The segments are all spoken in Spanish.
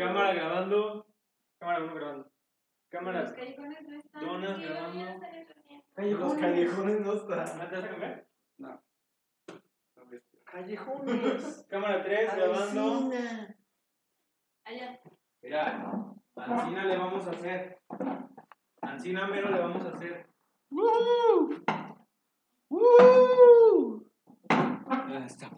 Cámara grabando. Cámara uno grabando. Los Cámara. callejones no están. Donas grabando. Los callejones no están. ¿No te vas a cambiar? Callejones. Cámara 3 grabando. Allá. Mira, Ancina le vamos a hacer. Ancina mero le vamos a hacer. Ya está.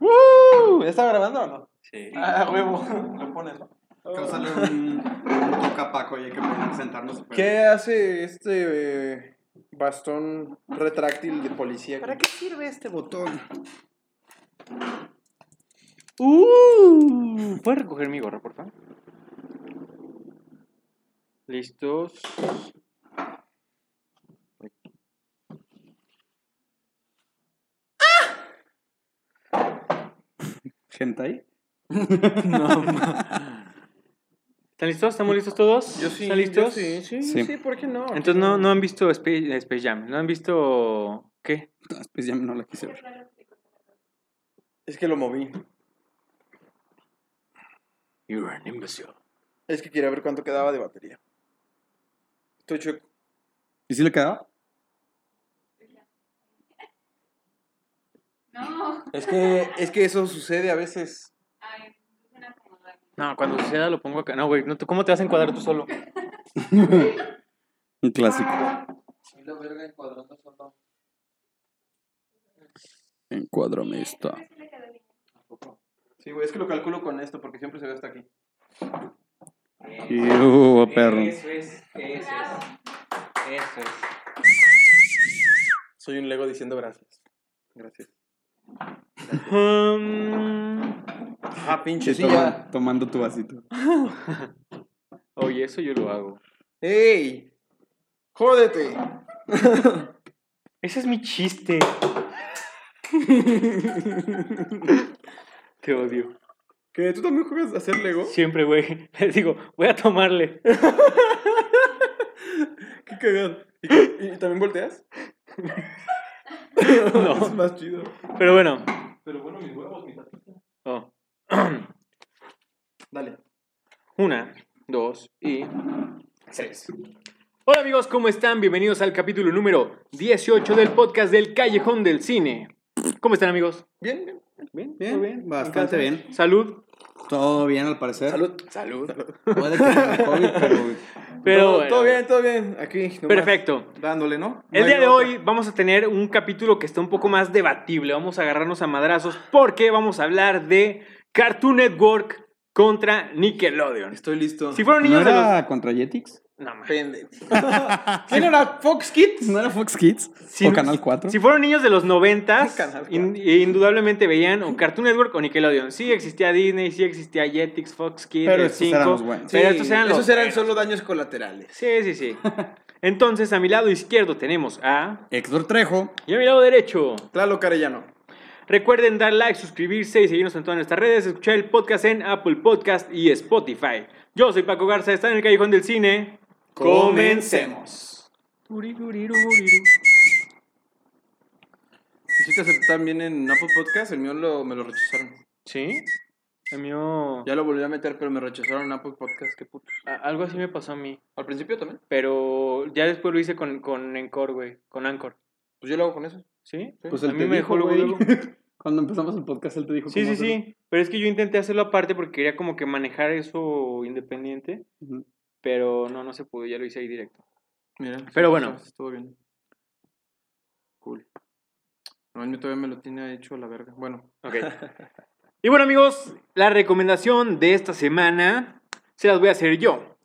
¡Uh! ¿Ya está grabando o no? Sí. Ah, huevo. Lo pones, ¿no? Cáusale un, un toca Paco y hay que sentarnos. ¿Qué hace este eh, bastón retráctil de policía? ¿Para qué sirve este botón? Uh, ¿Puedes recoger mi gorra, por favor? Listos. ¿Hentai? No. ¿Están listos? ¿Estamos listos todos? Yo sí. ¿Están listos? yo sí, sí, Sí. sí, ¿por qué no? Entonces no, no han visto Space, Space Jam. ¿No han visto qué? No, pues ya no la quise ver. Es que lo moví. You're an imbecile. Es que quería ver cuánto quedaba de batería. Estoy chueco. ¿Y si le quedaba? No. Es que, es que eso sucede a veces. Ay, es una acomodada. No, cuando suceda lo pongo acá. No, güey, no, te- ¿cómo te vas a encuadrar tú solo? Un clásico. la verga encuadrando solo. Encuádrame esta. Sí quedó bien. Sí, güey, es que lo calculo con esto porque siempre se ve hasta aquí. Uh, perro. Eso es, eso es. Eso es. Soy un Lego diciendo gracias. Gracias. Um, Ah, pinche toma- tomando tu vasito. oye, eso yo lo hago. ¡Ey! ¡Jódete! Ese es mi chiste. Te odio. ¿Qué? ¿Tú también juegas a hacer Lego? Siempre, güey. Les digo, voy a tomarle. ¡Qué cagado! ¿Y, y también volteas? No. Es más chido. Pero bueno. Pero bueno, mis huevos, mi tatita. Oh. Dale. Una, dos y tres. Hola amigos, ¿cómo están? Bienvenidos al capítulo número 18 del podcast del Callejón del Cine. ¿Cómo están amigos? Bien, bien. ¿Bien? Bien, ¿Todo bien? bastante bien. Salud. Todo bien al parecer. Salud. Salud. Puede que COVID, pero Pero todo, bueno. todo bien, todo bien. Aquí. nomás Perfecto. Dándole, ¿no? El No día de otra. hoy vamos a tener un capítulo que está un poco más debatible. Vamos a agarrarnos a madrazos porque vamos a hablar de Cartoon Network contra Nickelodeon. Estoy listo. Si fueron ¿No niños de los... era contra Jetix? No. Pende. ¿Quién era Fox Kids? ¿No era Fox Kids? Si- ¿O Canal 4? Si fueron niños de los noventas, Canal in- indudablemente veían o Cartoon Network o Nickelodeon. Sí existía Disney, sí existía Jetix, Fox Kids, Pero estos eran 5, los buenos. Pero estos eran los esos eran solo daños colaterales. Sí, sí, sí. Entonces, a mi lado izquierdo tenemos a... Héctor Trejo. Y a mi lado derecho Tlalo Carellano. Recuerden dar like, suscribirse y seguirnos en todas nuestras redes, escuchar el podcast en Apple Podcast y Spotify. Yo soy Paco Garza, está en el Callejón del Cine. Comencemos. ¿Y si te aceptan bien en Apple Podcast? El mío lo, me lo rechazaron. ¿Sí? El mío... Ya lo volví a meter, pero me rechazaron en Apple Podcast. Qué puto. a- Algo así me pasó a mí. Al principio también. Pero ya después lo hice con, con Encore, güey. Con Anchor. Pues yo lo hago con eso. ¿Sí? Pues a él mí te me dijo, dejó luego, güey. luego. Cuando empezamos el podcast, él te dijo Sí, cómo sí, hacerlo. sí. Pero es que yo intenté hacerlo aparte porque quería como que manejar eso independiente. Ujú. Pero no, no se pudo. Ya lo hice ahí directo. Mira. Pero bueno. Estuvo bien. Cool. No, el mío todavía me lo tiene hecho a la verga. Bueno. Ok. Y bueno amigos, la recomendación de esta semana se las voy a hacer yo.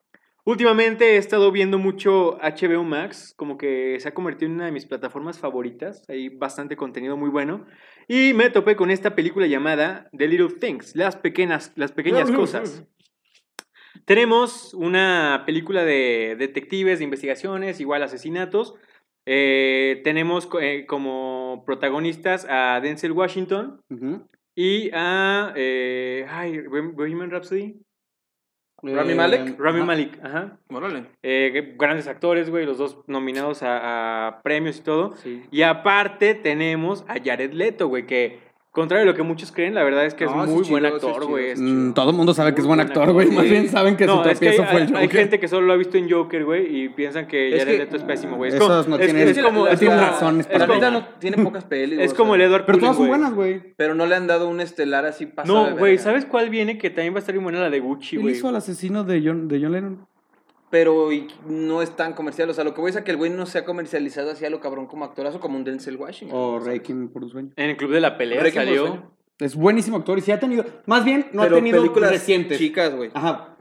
Últimamente he estado viendo mucho HBO Max, como que se ha convertido en una de mis plataformas favoritas, hay bastante contenido muy bueno, y me topé con esta película llamada The Little Things, las pequeñas, las pequeñas cosas. Tenemos una película de detectives, de investigaciones, igual asesinatos. Eh, tenemos eh, como protagonistas a Denzel Washington, y a. Eh, ay, Bohem- Bohemian Rhapsody. Rami Eh, Malek. Rami ajá. Malik, ajá. Órale. Eh, grandes actores, güey, los dos nominados a, a premios y todo. Sí. Y aparte tenemos a Jared Leto, güey, que Contrario a lo que muchos creen, la verdad es que No, es muy es buen chido, actor, güey. es Mm, todo el mundo sabe que es Muy buen actor, güey. Más Sí. bien saben que No, su es que hay, tropiezo fue el Joker. hay gente que solo lo ha visto en Joker, güey, y piensan que Es Jared Leto es pésimo, güey. Es Esos como, no es- tienen- es como, no es tienen como- razones es La para como- neta no tiene pocas pelis. es o como el Edward Pero Cullen, todas son buenas, güey. Pero no le han dado un estelar así pasado. No, güey. ¿sabes cuál viene? Que también va a estar bien buena la de Gucci, güey. hizo al asesino de John, de John Lennon. Pero y no es tan comercial. O sea, lo que voy es a que el güey no se ha comercializado así a lo cabrón como actorazo como un Denzel Washington. O. Requiem por un sueño. En el Club de la Pelea Requiem salió. Es buenísimo actor y sí ha tenido. Más bien, no Pero ha tenido películas recientes. chicas, güey. Ajá.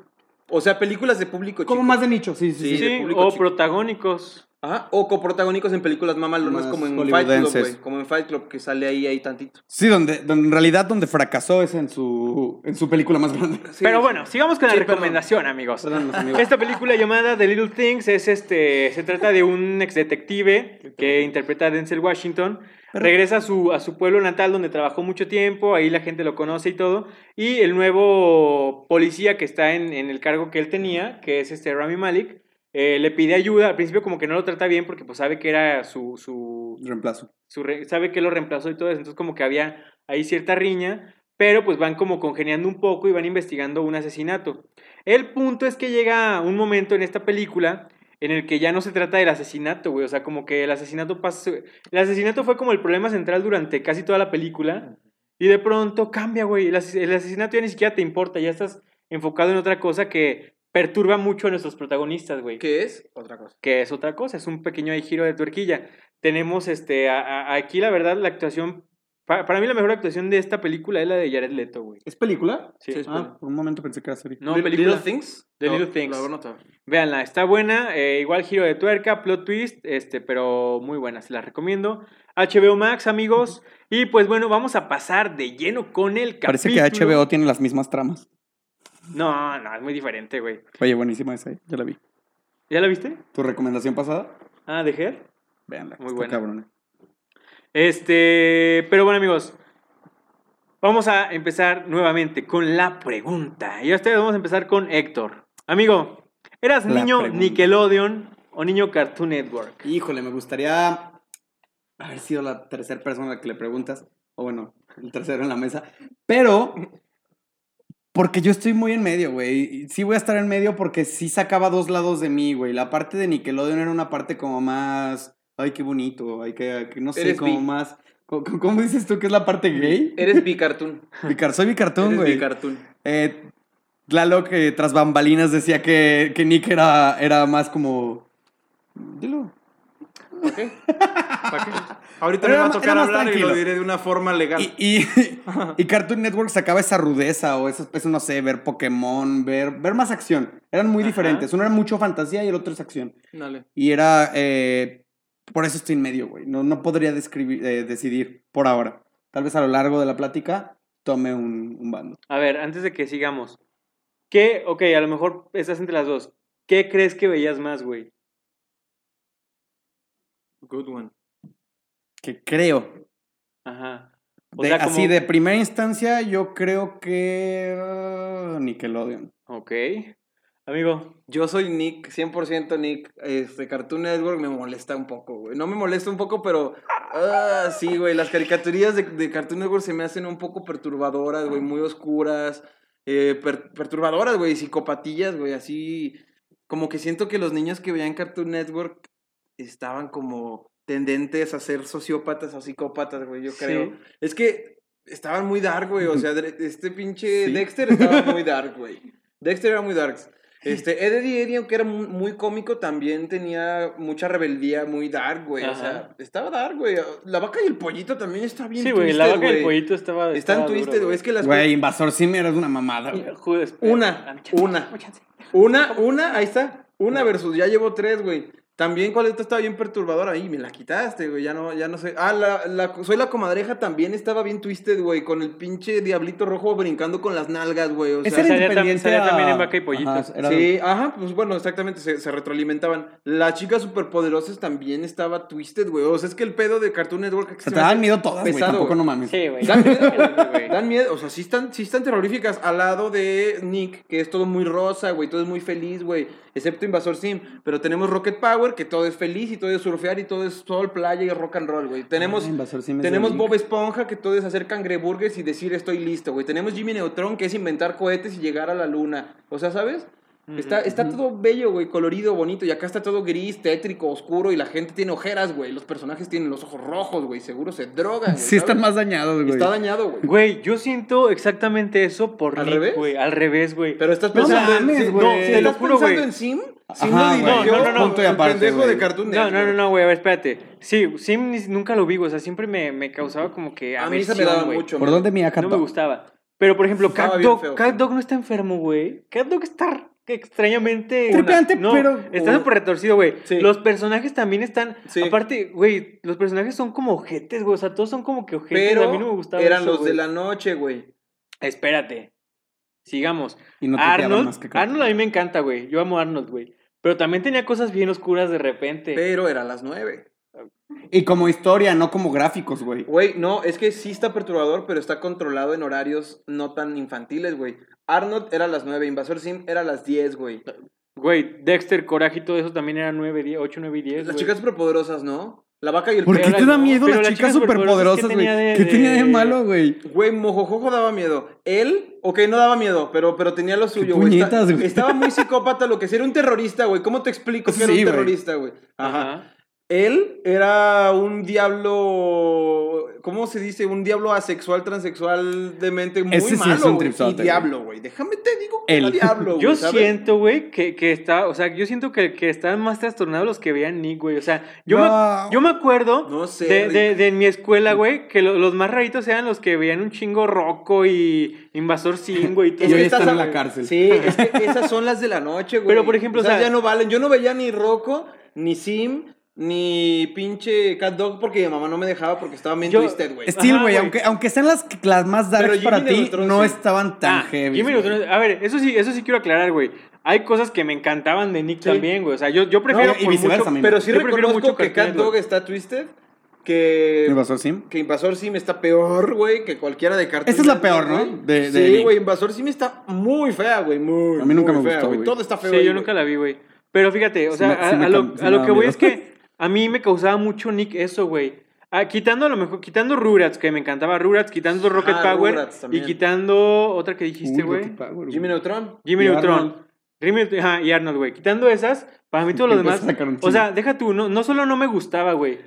O sea, películas de público Como chico. más de nicho, sí, sí, Sí, o chico. protagónicos. Ajá, o coprotagónicos en películas mamalonas Más como en Fight Club, güey. Como en Fight Club, que sale ahí, ahí tantito. Sí, donde, donde en realidad donde fracasó es en su, en su película más grande. Sí, Pero bueno, sigamos con la perdón. recomendación, amigos. Perdón, amigos. Esta película llamada The Little Things es este. Se trata de un ex detective que interpreta a Denzel Washington. Regresa a su, a su pueblo natal donde trabajó mucho tiempo, ahí la gente lo conoce y todo. Y el nuevo policía que está en, en el cargo que él tenía, que es este Rami Malik, eh, le pide ayuda. Al principio como que no lo trata bien porque pues sabe que era su, su, Reemplazo. su re- sabe que lo reemplazó y todo eso, entonces como que había ahí cierta riña, pero pues van como congeniando un poco y van investigando un asesinato. El punto es que llega un momento en esta película en el que ya no se trata del asesinato, güey, o sea, como que el asesinato pasa, el asesinato fue como el problema central durante casi toda la película y de pronto cambia, güey, el, ases- el asesinato ya ni siquiera te importa, ya estás enfocado en otra cosa que perturba mucho a nuestros protagonistas, güey ¿Qué es? Otra cosa. que es otra cosa, es un pequeño ahí giro de tuerquilla. Tenemos este, a- a- aquí la verdad la actuación, pa- para mí la mejor actuación de esta película es la de Jared Leto, güey. ¿Es película? Sí. Sí, es Ah, por un momento pensé que era serie. No, Little- película. Little Things. The No, Little Things. la. Véanla, está buena, eh, igual giro de tuerca, plot twist, este, pero muy buena, se la recomiendo. HBO Max, amigos. Y pues bueno, vamos a pasar de lleno con el capítulo. Parece que HBO tiene las mismas tramas. No, no, es muy diferente, güey. Oye, buenísima esa, ¿eh? ya la vi. ¿Ya la viste? ¿Tu recomendación pasada? Ah, de Her. Véanla. Muy buena. cabrona. Este, pero bueno amigos, vamos a empezar nuevamente con la pregunta. Y esta vez vamos a empezar con Héctor. Amigo, ¿eras La niño pregunta. Nickelodeon o niño Cartoon Network? Híjole, me gustaría haber sido la tercera persona a la que le preguntas. O bueno, el tercero en la mesa. Pero, porque yo estoy muy en medio, güey. Sí voy a estar en medio porque sí sacaba dos lados de mí, güey. La parte de Nickelodeon era una parte como más... Ay, qué bonito. Ay, que, no sé, como bi. más... ¿Cómo, cómo dices tú que es la parte gay? Eres bicartoon. Bicar- soy bicartón, Eres güey. bicartoon. Eh, Lalo que tras bambalinas decía que, que Nick era, era más como... Dilo. ¿Para qué? ¿Para qué? Ahorita Era me va a tocar hablar y tranquilo. lo diré de una forma legal. Y, y, y Cartoon Network sacaba esa rudeza o eso, eso no sé, ver Pokémon, ver, ver más acción. Eran muy Ajá. diferentes. Uno era mucho fantasía y el otro es acción. Dale. Y era... eh, por eso estoy en medio, güey. No, no podría describir, eh, decidir por ahora. Tal vez a lo largo de la plática tome un, un bando. A ver, antes de que sigamos. ¿Qué? Ok, a lo mejor estás entre las dos. ¿Qué crees que veías más, güey? Good one. Que creo. Ajá. O De- sea, como- Así de primera instancia, yo creo que... uh, Nickelodeon. Ok. Amigo, Yo soy Nick, 100% Nick. Este, Cartoon Network me molesta un poco, güey. No me molesta un poco, pero... ah, sí, güey. Las caricaturías de, de Cartoon Network se me hacen un poco perturbadoras, güey. Muy oscuras. eh, per- perturbadoras, güey. Psicopatillas, güey. Así... Como que siento que los niños que veían Cartoon Network estaban como tendentes a ser sociópatas o psicópatas, güey. Yo Sí. creo. Es que estaban muy dark, güey. O sea, de- este pinche Sí. Dexter estaba muy dark, güey. Dexter era muy dark. Este, Ed, Eddie Eddie, aunque era muy, muy cómico, también tenía mucha rebeldía, muy dark, güey. O sea, estaba dark, güey. La vaca y el pollito también está bien sí, güey, la vaca y el pollito estaba. Están twisted, güey. Es que las Güey, Invasor Sim era una mamada, güey. Una, una. Una, una, ahí está. Una versus, ya llevo tres, güey. También, ¿cuál esta estaba bien perturbadora? Ahí me la quitaste, güey. Ya no, ya no sé. Ah, la, la, soy la comadreja también estaba bien twisted, güey. Con el pinche diablito rojo brincando con las nalgas, güey. O sea, era independiente salía a- también en Vaca y Pollito. Ajá, Sí, ajá, pues bueno, exactamente, se, se retroalimentaban. Las chicas superpoderosas también estaba twisted, güey. O sea, es que el pedo de Cartoon Network... Se se te dan miedo todas, güey. pesado, Tampoco no mames. Sí, güey. Dan miedo. Dan miedo, o sea, sí están, sí están terroríficas al lado de Nick, que es todo muy rosa, güey, todo es muy feliz, güey, excepto Invasor Sim. Pero tenemos Rocket Power, Power, que todo es feliz y todo es surfear y todo es sol, playa y rock and roll, güey. Tenemos, Ah, Invasor tenemos Bob. Esponja, que todo es hacer cangreburgers y decir estoy listo, güey. Tenemos Jimmy Neutron, que es inventar cohetes y llegar a la luna. O sea, ¿sabes? Está, está todo bello, güey, colorido, bonito. Y acá está todo gris, tétrico, oscuro. Y la gente tiene ojeras, güey. Los personajes tienen los ojos rojos, güey. Seguro se drogan. güey, Sí, están más dañados, güey. Está dañado, güey. Güey, yo siento exactamente eso por ¿Al Nick, revés? güey. Al revés, güey. Pero estás No pensando en. mames, sí, no, lo estás juro, pensando en Sim. Ajá, lo dirigió No, no, no, punto y el aparte, pendejo güey. de Cartoon No, no, Network. no, no, güey, a ver, espérate. Sí, Sim ni- nunca lo vi, güey. O sea, siempre me, me causaba como que A mí se me daba güey. mucho. ¿Por dónde mira No me gustaba. Pero, por ejemplo, Estaba Cat bien Dog, feo. Cat Dog no está enfermo, güey. Cat Dog está extrañamente... Tripeante, no, pero- Está súper retorcido, güey. Sí. Los personajes también están... Sí. Aparte, güey, los personajes son como ojetes, güey. O sea, todos son como que ojetes. Pero a mí no me gustaba eran eso, los de güey. la noche, güey. Espérate. Sigamos. Y no tripeaban Arnold, más que Cartoon. Arnold a mí me encanta, güey. Yo amo a Arnold, güey. Pero también tenía cosas bien oscuras de repente. Pero era a las nueve. Y como historia, no como gráficos, güey. Güey, no, es que sí está perturbador, pero está controlado en horarios no tan infantiles, güey. Arnold era a las 9, Invasor Sim era a las 10, güey. Güey, Dexter, Coraje y todo eso también era 9, 10, 8, 9 y 10. Las chicas superpoderosas, ¿no? La vaca y el ¿Por perro. qué te da miedo las chicas superpoderosas, superpoderosas, ¿qué güey? ¿Qué tenía de malo, güey? Güey, Mojojojo daba miedo. Él, ok, no daba miedo, pero, pero tenía lo suyo, güey. Está-. Estaba muy psicópata lo que sea. Era un terrorista, güey. ¿Cómo te explico que era un terrorista, güey? Ajá. Ajá. Él era un diablo. ¿Cómo se dice? Un diablo asexual, transexual, demente, muy Ese sí es malo. un tripsote, Y diablo, güey. Déjame te digo que Él. era diablo, Yo güey, ¿sabes? siento, güey, que, que está, o sea, yo siento que, que estaban más trastornados los que veían Nick, güey. O sea, yo, No. me, yo me acuerdo No sé, de, de, de en mi escuela, güey, que lo- los más raritos eran los que veían un chingo Rocco y Invasor Sim, güey. y todo Y hoy están en la cárcel. Sí, es que esas son las de la noche, güey. Pero, por ejemplo, o Esas sea- ya no valen. Yo no veía ni Rocco, ni Sim, ni pinche Cat Dog porque mi mamá no me dejaba porque estaba bien twisted, güey. Steel, güey, aunque, aunque sean las, las más Jimmy para ti, Neutron, no sí. estaban tan Ah, heavy. Jimmy Neutron- a ver, eso sí, eso sí quiero aclarar, güey. Hay cosas que me encantaban de Nick Sí. también, güey. O sea, yo, yo prefiero No, y viceversa, mucho-. Pero sí Yo prefiero reconozco mucho que Cat Dog está twisted. Que, ¿Invasor Sim? que Invasor Sim está peor, güey, que cualquiera de Cartoon Esta es la peor, ¿no? güey. De- de sí, güey, Invasor Sim está muy fea, güey, muy, A mí nunca muy me fea, gustó, güey. Todo está feo Sí, ahí, yo nunca la vi, güey. Pero fíjate, o Sí sea, me- sí a, me a lo, a que voy es que a mí me causaba mucho Nick eso, güey. Ah, quitando a lo mejor, quitando Rugrats, que me encantaba Rugrats, quitando Rocket Ah, Power Rugrats y quitando otra que dijiste, güey. Rocket Power. Jimmy Neutron. Jimmy Y Neutron. Arnold. Jimmy- ajá, y Arnold, güey. Quitando esas, para mí todo lo demás. O sea, deja tú, no, no solo no me gustaba, güey.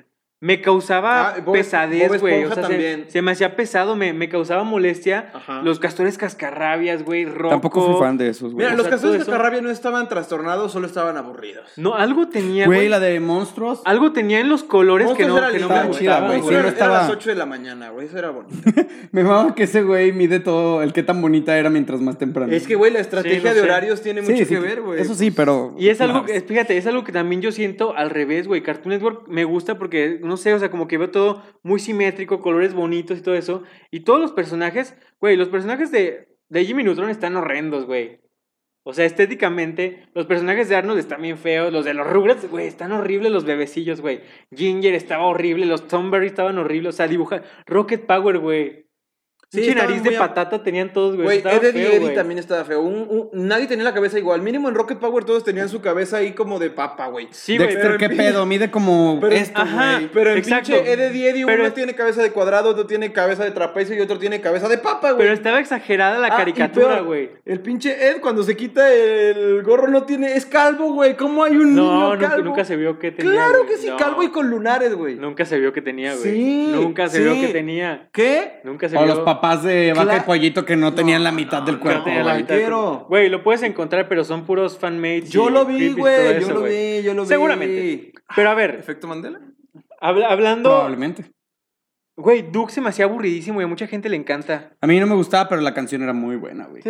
Me causaba Ah, Bob- pesadez, güey. O sea, se, me hacía pesado, me, me causaba molestia. Ajá. Los castores cascarrabias, güey, Rocco. Tampoco fui fan de esos, güey. Mira, o los sea, castores Carrabia no estaban trastornados, solo estaban aburridos. No, algo tenía, Güey, la de monstruos. Algo tenía en los colores que no, era que no me gustaban, güey. Sí, no Era, estaba- a las 8 de la mañana, güey. Eso era bonito. Me mama que ese güey mide todo, el que tan bonita era mientras más temprano. es que, güey, la estrategia Sí, de sé. horarios tiene Sí, mucho sí, que ver, güey. Eso sí, pero... Y es algo, fíjate, es algo que también yo siento al revés, güey. Cartoon Network me gusta porque, no sé, o sea, como que veo todo muy simétrico, colores bonitos y todo eso. Y todos los personajes, güey, los personajes de, de Jimmy Neutron están horrendos, güey. O sea, estéticamente, los personajes de Arnold están bien feos. Los de los Rugrats, güey, están horribles los bebecillos, güey. Ginger estaba horrible, los Tomberry estaban horribles. O sea, dibujar. Rocket Power, güey. Sí, nariz de patata tenían todos, güey. Güey, estaba Ed, Ed y feo, Eddie también estaba feo. Un- un- nadie tenía la cabeza igual. Mínimo en Rocket Power todos tenían su cabeza ahí como de papa, güey. Sí, güey. Dexter, pero ¿qué en- pedo? Mide como Pero, esto, ajá, güey. pero en Exacto. pinche Ed, Ed y Eddie Pero uno es- tiene cabeza de cuadrado, otro tiene cabeza de trapecio y otro tiene cabeza de papa, güey. Pero estaba exagerada la Ah, caricatura, güey. El pinche Ed cuando se quita el gorro no tiene... Es calvo, güey. ¿Cómo hay un No, niño nunca, calvo? nunca se vio que tenía. Claro que sí, No, calvo y con lunares, güey. Nunca se vio que tenía, güey. Sí, Nunca se sí. vio que tenía. ¿Qué? Nunca se vio. Papás de vaca y Cla- pollito que no tenían la mitad del No cuerpo, tenía la güey. mitad del quiero. cuerpo. Güey, lo puedes encontrar, pero son puros fanmates. Yo y lo vi, y güey. Yo eso, lo güey. vi, yo lo vi. Seguramente. Pero a ver, ¿Efecto Mandela? habla- hablando. Probablemente. Güey, Duke se me hacía aburridísimo y a mucha gente le encanta. A mí no me gustaba, pero la canción era muy buena, güey.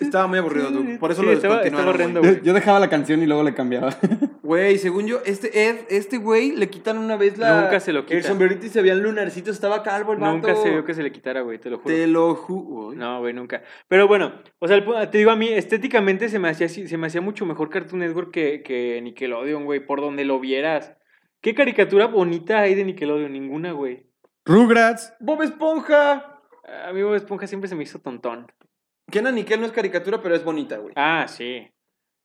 Estaba muy aburrido, Duke. Por eso Sí, lo estaba- estaba horrendo, güey. Yo, dejaba la canción y luego le cambiaba. Güey, según yo, este Ed, este güey, le quitan una vez la... Nunca se lo quita. El sombrerito y se veían lunarcitos, estaba calvo el vato. Nunca se vio que se le quitara, güey, te lo juro. Te lo juro. No, güey, nunca. Pero bueno, o sea, te digo a mí, estéticamente se me hacía, se me hacía mucho mejor Cartoon Network que, que Nickelodeon, güey, por donde lo vieras. ¿Qué caricatura bonita hay de Nickelodeon? Ninguna, güey. Rugrats. Bob Esponja. A mí Bob Esponja siempre se me hizo tontón. Kenan Nickel no es caricatura, pero es bonita, güey. Ah, sí.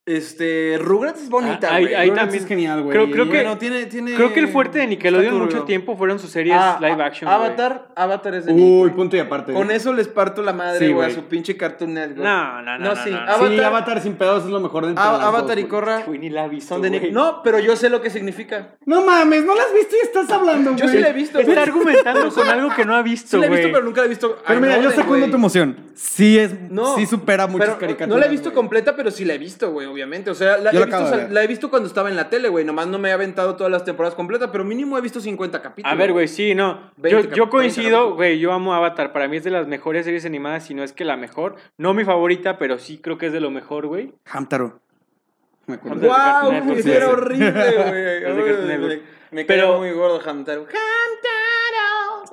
Este, Rugrats es bonita, Ah, ahí- güey. ahí también- es genial, güey. creo- creo que- Bueno, tiene, tiene... Creo que el fuerte de Nickelodeon está mucho tiempo fueron sus series Ah, live a- action. güey. Avatar, Avatar es de Uy, Nick, punto y aparte. Con eso les parto la madre, Sí, güey, a su pinche Cartoon Network. No, no, no. No, sí. no, no. Avatar- Sí, Avatar sin pedos es lo mejor de dos, Avatar y Güey, ni la he visto. son de Nick. güey. No, pero yo sé lo que significa. No mames, no las has visto y estás hablando, güey. Yo sí la he visto, Está güey. argumentando con algo que no ha visto, Sí la he visto, pero nunca la he visto. Pero mira, yo secundo tu emoción. Sí es, sí supera muchas caricaturas. No la he visto completa, pero sí la he visto, güey, obviamente. O sea, la, Yo he visto, acabo de sal- ver. la he visto cuando estaba en la tele, güey. Nomás no me he aventado todas las temporadas completas, pero mínimo he visto 50 capítulos. A ver, güey, sí, no. 20 Yo, cap- yo 30 coincido, güey, yo amo Avatar. Para mí es de las mejores series animadas, si no es que la mejor. No mi favorita, pero sí creo que es de lo mejor, güey. Hamtaro. Me acuerdo. Hamtaro. ¡Wow! Era horrible, güey. Network. Me, me Pero- muy gordo Hamtaro. ¡Hamtaro!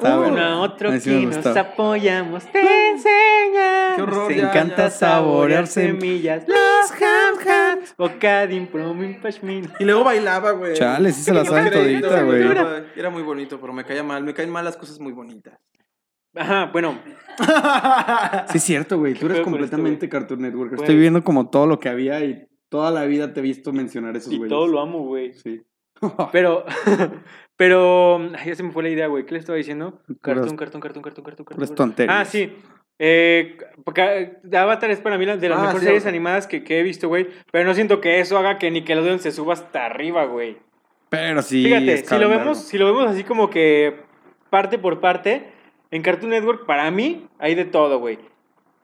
Está bueno. Uno a otro A sí me que nos apoyamos te enseña. Qué horror, Se ya, encanta ya. saborear semillas. Los ham hams. Bocadim promin pashmin. Y luego bailaba, güey. Chale, sí se la saben todita, güey. Era, muy bonito, pero me caía mal. Me caen mal las cosas muy bonitas. Ajá, bueno. Sí, es cierto, güey. Tú eres con esto, completamente Cartoon Network. Estoy viendo como todo lo que había y toda la vida te he visto mencionar esos Y güeyes. todo lo amo, güey. Sí. Pero, pero, ya se me fue la idea, güey. ¿Qué le estaba diciendo? Cartoon, cartoon, cartoon, cartoon, puras cartoon. tonterías. Ah, sí. Eh, porque Avatar es para mí de las Ah, mejores sí, series animadas que, que he visto, güey. Pero no siento que eso haga que Nickelodeon se suba hasta arriba, güey. Pero sí. Fíjate, si lo, vemos, si lo vemos así como que parte por parte, en Cartoon Network, para mí, hay de todo, güey.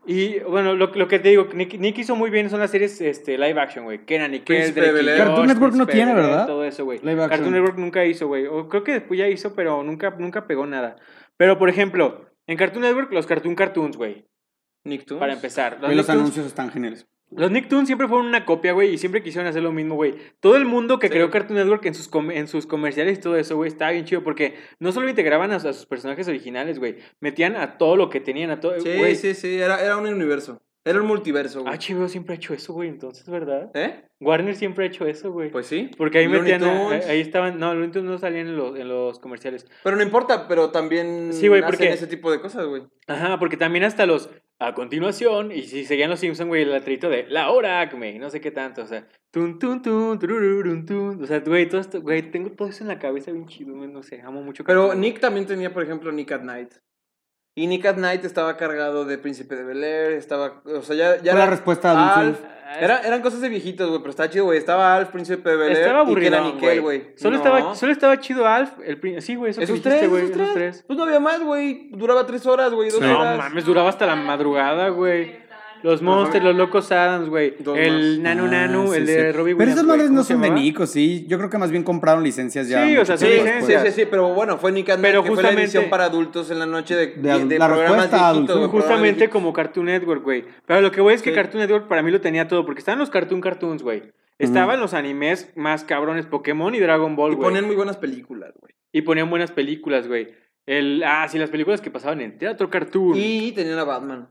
Y bueno, lo, lo que te digo, Nick, Nick hizo muy bien son las series este, live action, güey. Kenan y Kel, Cartoon Network no tiene, ¿verdad? Todo eso, güey. Live action. Cartoon Network nunca hizo, güey. O creo que después ya hizo, pero nunca, nunca pegó nada. Pero, por ejemplo, en Cartoon Network, los Cartoon Cartoons, güey. Nicktoons. Para empezar. Los, los anuncios están geniales. Los Nicktoons siempre fueron una copia, güey, y siempre quisieron hacer lo mismo, güey. Todo el mundo que Sí. creó Cartoon Network en sus, com- en sus comerciales y todo eso, güey, estaba bien chido porque no solo integraban a, a sus personajes originales, güey, metían a todo lo que tenían, a todo, Sí, güey. sí, sí. Era, era un universo. Era un multiverso, güey. HBO siempre ha hecho eso, güey, entonces, ¿verdad? ¿Eh? Warner siempre ha hecho eso, güey. Pues sí. porque ahí metían, a- ahí estaban, no, los Looney Tunes no salían en los, en los comerciales. Pero no importa, pero también Sí, güey, porque- ese tipo de cosas, güey. Ajá, porque también hasta los, a continuación, y si seguían los Simpsons, güey, el letrito de la hora Acme, no sé qué tanto, o sea, tun, tun, tun, turururun, tun, o sea, güey, todo esto, güey, tengo todo eso en la cabeza bien chido, güey, no sé, amo mucho. Pero Nick también tenía, por ejemplo, Nick at Night. Y Nick at Night estaba cargado de Príncipe de Bel Air, estaba, o sea, ya, ya Fue la respuesta de Adult Alf. Era- eran cosas de viejitos, güey, pero estaba chido, güey. Estaba Alf, Príncipe de Bel Air Estaba aburrido, era Nickel, güey. Solo, No. estaba, solo estaba chido Alf, el, sí, güey, eso que Esos dijiste, tres, güey, esos esos tres. Pues no había más, güey. Duraba tres horas, güey, dos Sí. No horas. mames, duraba hasta la madrugada, güey. Los Monsters, los Locos Adams, güey. El. Nano Ah, Nano, sí, el sí. de Robbie Pero esas madres ¿cómo no se son de? Nico, sí. Yo creo que más bien compraron licencias ya. Sí, o sea, Sí, licencias. sí, sí, sí, pero bueno, fue Nick Night, Pero que fue la justamente- edición para adultos en la noche de, De de, la programas adultos. Justamente como Cartoon Network, güey. Pero lo que voy es que Sí. Cartoon Network para mí lo tenía todo, porque estaban los Cartoon Cartoons, güey. Estaban los animes más cabrones, Pokémon y Dragon Ball, Y güey. ponían muy buenas películas, güey. Y ponían buenas películas, güey. El, ah, sí, las películas que pasaban en Teatro Cartoon. Y tenían a Batman.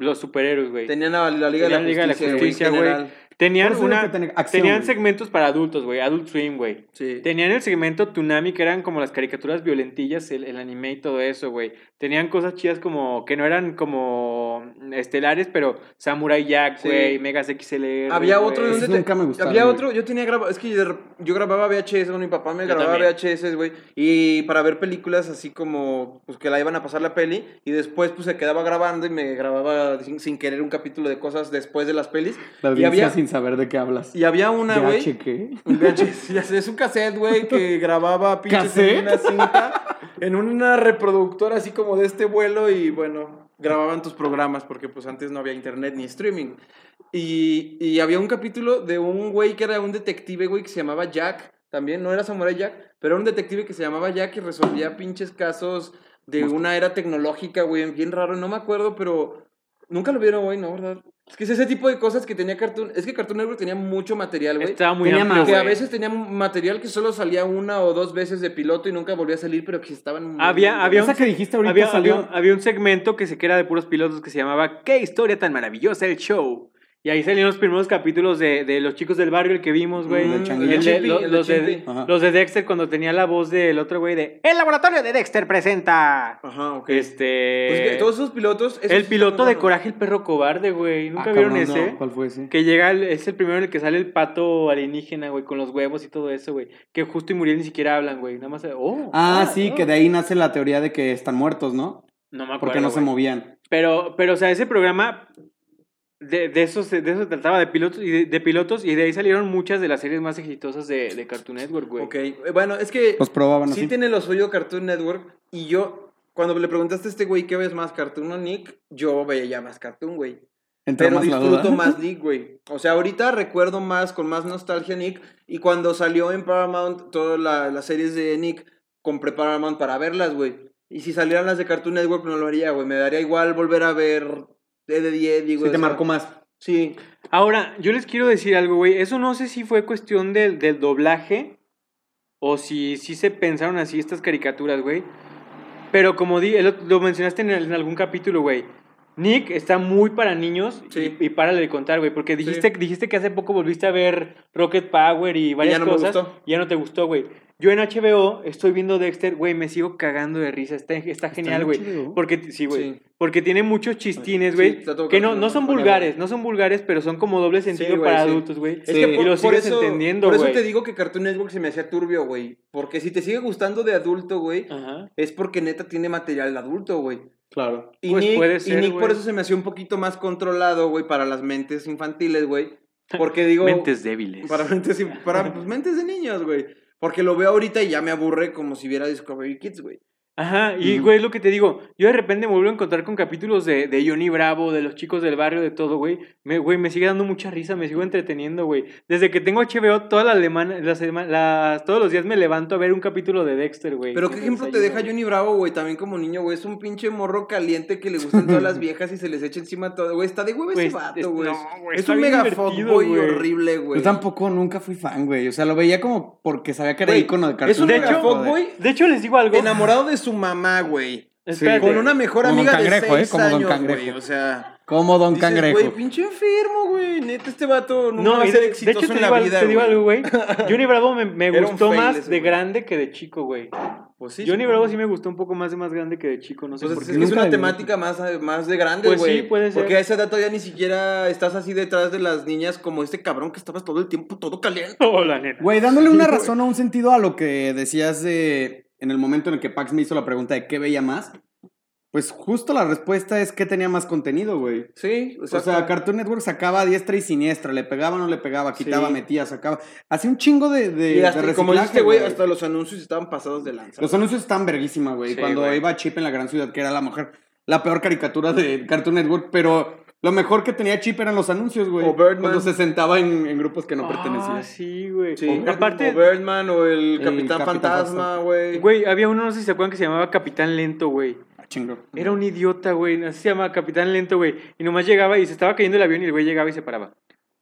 Los superhéroes, güey. Tenían a la Liga, Tenían de, Liga de la la Justicia, güey. Tenían una... acción, tenían güey. segmentos para adultos, güey. Adult Swim, güey. Sí. Tenían el segmento Tunami, que eran como las caricaturas violentillas, el, el anime y todo eso, güey. Tenían cosas chidas como que no eran como estelares, pero Samurai Jack, Sí. güey, Megas XLR. Había güey. otro donde te- nunca me gustaron, Había güey. otro, yo tenía grabado, es que yo, yo grababa VHS, con mi papá me Yo grababa también. VHS, güey, y para ver películas así como, pues que la iban a pasar la peli, y después pues se quedaba grabando y me grababa sin, sin querer un capítulo de cosas después de las pelis. La Y había, sin saber de qué hablas. y había una, ¿De güey. Qué? Sé, es un cassette, güey, que grababa pinches en una cinta, en una reproductora así como de este vuelo y bueno, grababan tus programas porque pues antes no había internet ni streaming. Y, y había un capítulo de un güey que era un detective, güey, que se llamaba Jack, también, no era Samurai Jack, pero era un detective que se llamaba Jack y resolvía pinches casos de una era tecnológica, güey, bien raro, no me acuerdo, pero nunca lo vieron, güey, ¿no? ¿Verdad? Es que es ese tipo de cosas que tenía Cartoon, es que Cartoon Network tenía mucho material, güey. Estaba muy Tenía amplio, más, Que a veces tenía material que solo salía una o dos veces de piloto y nunca volvía a salir, pero que estaban muy Había- había Esa un- que dijiste ahorita Había, salió... había, había un segmento que se que era de puros pilotos que se llamaba ¿Qué historia tan maravillosa el show? Y ahí salieron los primeros capítulos de, de los chicos del barrio, el que vimos, güey. Mm, El de- lo- los, de, los de Dexter cuando tenía la voz del otro güey de El laboratorio de Dexter presenta. Ajá, ok. Este. Pues todos esos pilotos. esos el piloto de. Coraje el perro cobarde, güey. ¿Nunca Ah, vieron cabrón, ese? no. ¿Cuál fue ese? Que llega, el- es el primero en el que sale el pato alienígena, güey, con los huevos y todo eso, güey. Que justo y Muriel ni siquiera hablan, güey. Nada más. Oh, Ah, sí, oh. que de ahí nace la teoría de que están muertos, ¿no? No me acuerdo. Porque no se movían. Pero, pero, o sea, ese programa de, de, eso, se- de eso se trataba, de pilotos, y de, de pilotos, y de ahí salieron muchas de las series más exitosas de, de Cartoon Network, güey. Ok, bueno, es que Los probaban sí así. tiene lo suyo Cartoon Network. Y yo, cuando le preguntaste a este güey qué ves más, Cartoon o Nick, yo veía más Cartoon, güey. Entró Pero más disfruto más Nick, güey. O sea, ahorita recuerdo más, con más nostalgia Nick. Y cuando salió en Paramount todas la- las series de Nick, compré Paramount para verlas, güey. Y si salieran las de Cartoon Network, no lo haría, güey. Me daría igual volver a ver Eddie, güey. Sí, te marcó más. Sí. Ahora, yo les quiero decir algo, güey. Eso no sé si fue cuestión del, del doblaje o si, si se pensaron así estas caricaturas, güey. Pero como di, lo, lo mencionaste en, el- en algún capítulo, güey. Nick está muy para niños Sí. y, y párale de contar, güey. Porque dijiste, dijiste que hace poco volviste a ver Rocket Power y varias ya no me cosas. gustó. Y ya no te gustó, güey. Yo en HBO estoy viendo Dexter, güey, me sigo cagando de risa. Está, está genial, en güey. Porque, sí, güey. Sí. Porque tiene muchos chistines, güey. que no, no son vulgares, no son vulgares, pero son como doble sentido güey, para sí. adultos, güey. Es que Y por, lo por sigues eso, entendiendo, por eso güey. te digo que Cartoon Network se me hacía turbio, güey. Porque si te sigue gustando de adulto, güey, es porque neta tiene material de adulto, güey. Claro. Y Pues Nick, puede y ser, Nick güey. por eso se me hacía un poquito más controlado, güey, para las mentes infantiles, güey. Porque digo... Mentes débiles. Para mentes, para, pues, mentes de niños, güey. Porque lo veo ahorita y ya me aburre como si viera Discovery Kids, güey. Ajá, y güey, es lo que te digo, yo de repente me vuelvo a encontrar con capítulos de, de Johnny Bravo, de los chicos del barrio, de todo, güey. Me, güey, me sigue dando mucha risa, me sigo entreteniendo, güey. Desde que tengo HBO, toda la semana, la sema- las- todos los días me levanto a ver un capítulo de Dexter, güey. Pero qué ejemplo te deja Johnny Bravo, güey, también como niño, güey. Es un pinche morro caliente que le gustan todas las viejas y se les echa encima todo, güey. Está de huevo Güey, ese es- vato, güey. no, güey, es un mega güey. horrible, güey. Yo tampoco nunca fui fan, güey. O sea, lo veía como porque sabía que era icono de es un De mega hecho- Network, fuckboy De hecho, les digo algo. enamorado de su mamá, güey. Con una mejor Como Don amiga Cangrejo, de ¿eh? seis Como Don años, Cangrejo. güey. O sea, Como Don dices, Cangrejo. güey, pinche enfermo, güey. Neta, este vato nunca No, va a ser de, de hecho exitoso te en la vida, te digo güey. algo, güey. Johnny Bravo me, gustó más ese, de grande que de chico, güey. Pues sí, Johnny. Bravo sí me gustó un poco más de más grande que de chico, no sé Pues por es, qué. es una temática más, más de grande, Pues güey. sí, puede ser. Porque a esa edad todavía ni siquiera estás así detrás de las niñas como este cabrón que estabas todo el tiempo todo caliente. Hola, neta. Güey, dándole una razón o un sentido a lo que decías de. En el momento en el que Pax me hizo la pregunta de qué veía más. Pues justo la respuesta es que tenía más contenido, güey. Sí, o O sea, sea, Cartoon Network sacaba a diestra y siniestra, le pegaba, no le pegaba, quitaba, Sí. metía, sacaba. Hacía un chingo de, de, y hasta, de como dijiste, güey, hasta los anuncios estaban pasados de lanza. Los anuncios están verguísima, güey. Sí, Cuando güey. iba Chip en la gran ciudad, que era la mujer, la peor caricatura de Cartoon Network, pero lo mejor que tenía Chip eran los anuncios, güey. O Birdman. Cuando se sentaba en, en grupos que no pertenecían. Ah, sí, güey. Sí, O- aparte, o Birdman o el El Capitán Capitán Fantasma, güey. güey, había uno, no sé si se acuerdan, que se llamaba Capitán Lento, güey. Ah, chingo. Era un idiota, güey. Así se llama Capitán Lento, güey. Y nomás llegaba y se estaba cayendo el avión y el güey llegaba y se paraba.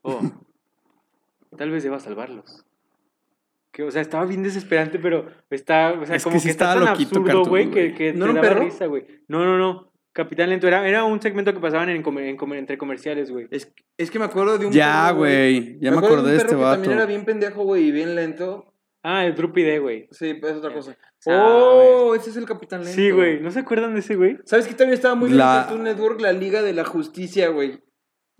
Oh, tal vez deba salvarlos. Que, o sea, estaba bien desesperante, pero está, o sea, Es que como sí que, está tan loquito absurdo, güey, que, que ¿No te daba perro? risa, güey. No, no, no. Capitán Lento era, era un segmento que pasaban en, comer- en comer- entre comerciales, güey. Es, es que me acuerdo de un Ya, güey. Ya me acuerdo acordé de un este perro que vato. también era bien pendejo, güey, y bien lento. Ah, el Drupi D, güey. Sí, pues es otra cosa. Sabes. Oh, ese es el Capitán Lento. Sí, güey. ¿No se acuerdan de ese, güey? ¿Sabes qué también estaba muy La- en Cartoon Network? La Liga de la Justicia, güey.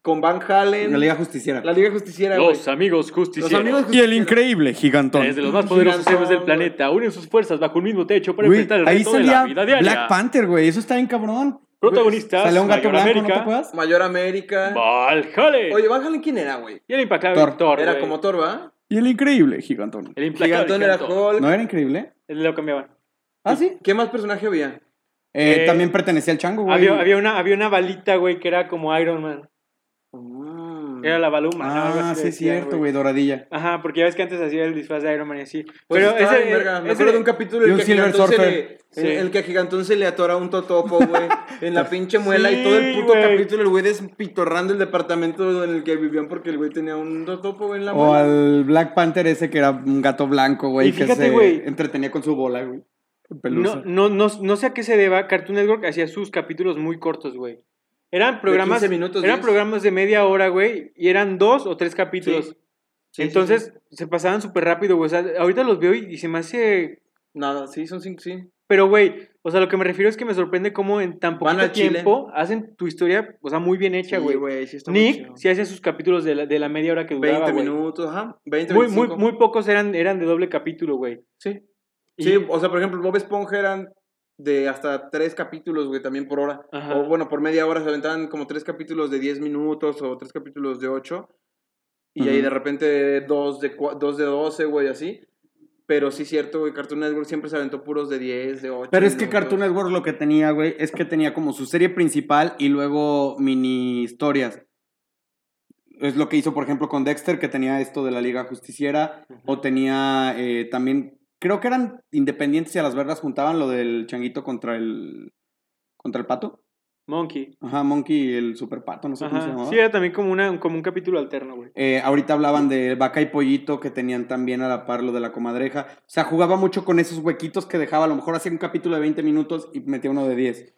Con Van Halen. La Liga Justiciera. La Liga Justiciera, güey. Los amigos justicieros. Los amigos Y el increíble gigantón. Desde los más poderosos héroes del planeta unen sus fuerzas bajo un mismo techo para enfrentar el ahí reto de salía la vida diaria. Black Panther, güey. Eso está bien cabrón. Protagonistas, Salía un gato Mayor blanco, ¿no te América, acuerdas? Mayor América. Valhalla. Oye, Van Halen, ¿quién era, güey? y el implacable Thor. Thor, Era güey. como Thor, ¿va? Y el increíble gigantón. El implacable Gigantón era. Hulk. ¿No era increíble? Él Lo cambiaban. Ah, sí. ¿Qué más personaje había? Eh, Eh, también pertenecía al chango, güey. Había, había, una, había una balita, güey, que era como Iron Man. Era la baluma. Ah, sí, es cierto, güey. Doradilla. Ajá, porque ya ves que antes hacía el disfraz de Iron Man y así. Pues Pero ese, bien verga. Me ese- acuerdo de un capítulo un el que a Silver Gigantón se Surfer. le, Sí. en el que a Gigantón se le atora un totopo, güey, en la pinche muela y todo el puto capítulo el güey despitorrando el departamento en el que vivían porque el güey tenía un totopo en la O muela. al Black Panther ese que era un gato blanco, güey. Y Que se entretenía con su bola, güey. No, Pelusa. no, no, no sé a qué se deba. Cartoon Network hacía sus capítulos muy cortos, güey. Eran programas, 15 minutos, eran 10. programas de media hora, güey, y eran dos o tres capítulos. Sí. Sí, Entonces, sí, se pasaban súper rápido, güey. O sea, ahorita los veo y, y se me hace... Nada, sí, son cinco, sí. Pero, güey, o sea, lo que me refiero es que me sorprende cómo en tan poquito chile. tiempo hacen tu historia, o sea, muy bien hecha, Sí, güey. güey, sí está muy Nick sí hacía sus capítulos de la, de la media hora que duraba, 20 güey. minutos, ajá. 20, Muy, muy, 25. muy pocos eran, eran de doble capítulo, güey. Sí. Y- Sí, o sea, por ejemplo, Bob Esponja eran de hasta tres capítulos, güey, también por hora. Ajá. O bueno, por media hora se aventaban como tres capítulos de 10 minutos o tres capítulos de 8. Y ahí de repente dos de, dos de 12, güey, así. Pero sí, cierto, güey, Cartoon Network siempre se aventó puros de 10, de 8. Pero es que Cartoon Network lo que tenía, güey, es que tenía como su serie principal y luego mini historias. Es lo que hizo, por ejemplo, con Dexter, que tenía esto de la Liga Justiciera, o tenía eh, también, creo que eran independientes y a las vergas juntaban lo del changuito contra el, contra el pato. Monkey. Ajá, Monkey y el super pato, no sé cómo se llamaba. Sí, era también como, una, como un capítulo alterno, güey. Eh, ahorita hablaban de Vaca y Pollito, que tenían también a la par lo de la comadreja. O sea, jugaba mucho con esos huequitos que dejaba. A lo mejor hacía un capítulo de 20 minutos y metía uno de 10.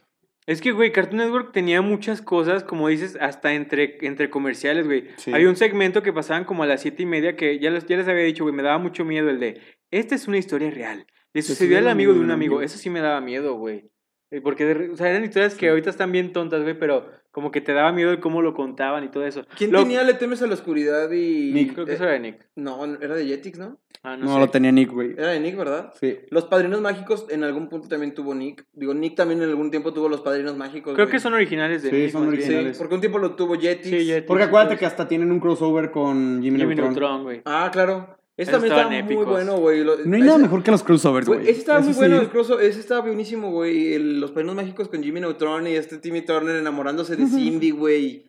Es que, güey, Cartoon Network tenía muchas cosas, como dices, hasta entre, entre comerciales, güey. Sí. Había un segmento que pasaban como a las siete y media que ya les, ya les había dicho, güey, me daba mucho miedo el de, esta es una historia real. Le sucedió al amigo de un amigo. Eso sí me daba miedo, güey. Eh, Porque, de re- o sea, eran historias que ahorita están bien tontas, güey, pero como que te daba miedo el cómo lo contaban y todo eso. ¿Quién Lo- tenía Le temes a la oscuridad y. Nick. Creo que eh, eso era de Nick. No, era de Jetix, ¿no? Ah, no, No, sé. lo tenía Nick, güey. Era de Nick, ¿verdad? Sí. Los padrinos mágicos en algún punto también tuvo Nick. Digo, Nick también en algún tiempo tuvo los padrinos mágicos. Creo que son originales de Sí, Nick, son más bien. Sí, originales. porque un tiempo lo tuvo Jetix. Sí, Jetix. Porque acuérdate que hasta tienen un crossover con Jimmy, Jimmy Neutron. Neutron, güey. Ah, claro. Ese Esos también estaban estaba muy épicos. bueno, güey. No hay nada ese- mejor que los crossovers, güey. Ese estaba muy bueno, el crossover, ese estaba buenísimo, güey. Los padrinos mágicos con Jimmy Neutron y este Timmy Turner enamorándose de Cindy, güey.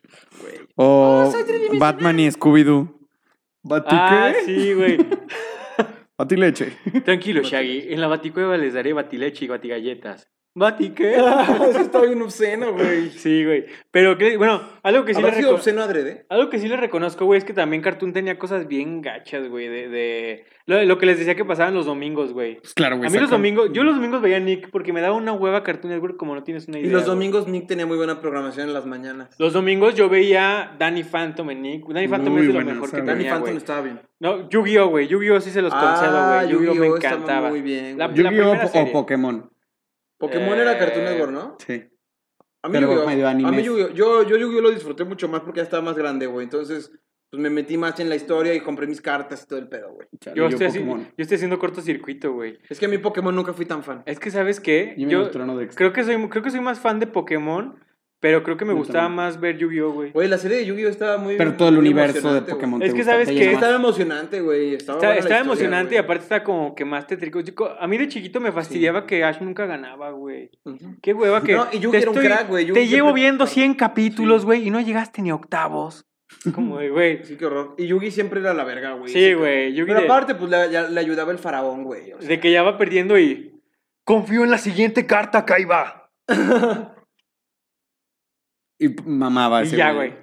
O tridimensional. Batman y Scooby-Doo. ¿Bati Ah, qué? sí, güey. Bati leche. Tranquilo, Shaggy. En la baticueva les daré batileche y batigalletas. ¿Bati qué? Eso está bien obsceno, güey. Sí, güey. Pero, ¿qué? bueno, algo que sí le ¿Habrá sido obsceno adrede? Algo que sí le reconozco, güey, es que también Cartoon tenía cosas bien gachas, güey, de... de... Lo, lo que les decía que pasaban los domingos, güey. Pues claro, güey. A mí los domingos, yo los domingos veía a Nick porque me daba una hueva Cartoon Network como no tienes una idea. Y los güey. domingos Nick tenía muy buena programación en las mañanas. Los domingos yo veía Danny Phantom en Nick. Danny Phantom Muy es de lo mejor esa, que güey. Danny tenía, Phantom güey. estaba bien. No, Yu-Gi-Oh, güey. Yu-Gi-Oh sí se los concedo, Ah, güey. Yu-Gi-Oh me encantaba. muy bien, Yu-Gi-Oh o serie. Pokémon. Pokémon Eh, era Cartoon Network, ¿no? Sí. A mí Pero medio a mí. Yu-Gi-Oh, yo, yo Yu-Gi-Oh lo disfruté mucho más porque ya estaba más grande, güey. Entonces, pues me metí más en la historia y compré mis cartas y todo el pedo, güey. Yo estoy, yo haciendo cortocircuito, güey. Es que a mí Pokémon nunca fui tan fan. Es que, ¿sabes qué? Yo Neutron o Dexter. creo que, soy, creo que soy más fan de Pokémon, pero creo que me gustaba más ver Yu-Gi-Oh, güey. Güey, la serie de Yu-Gi-Oh estaba muy Pero todo el universo de Pokémon. Es que sabes que. Estaba emocionante, güey. Estaba estaba historia, emocionante y aparte está como que más tétrico. Chico, A mí de chiquito me fastidiaba que Ash nunca ganaba, güey. Qué hueva que. No, y Yugi te era un crack, güey. Te llevo siempre- viendo 100 capítulos, güey, y no llegaste ni a octavos. Como de, güey. Sí, qué horror. Y Yugi siempre era la verga, güey. Sí, güey. Pero de, aparte, pues le, ya- le ayudaba el faraón, güey. o sea. de que ya va perdiendo y. Confío en la siguiente carta, Kaiba. Y mamaba Y ese ya, güey.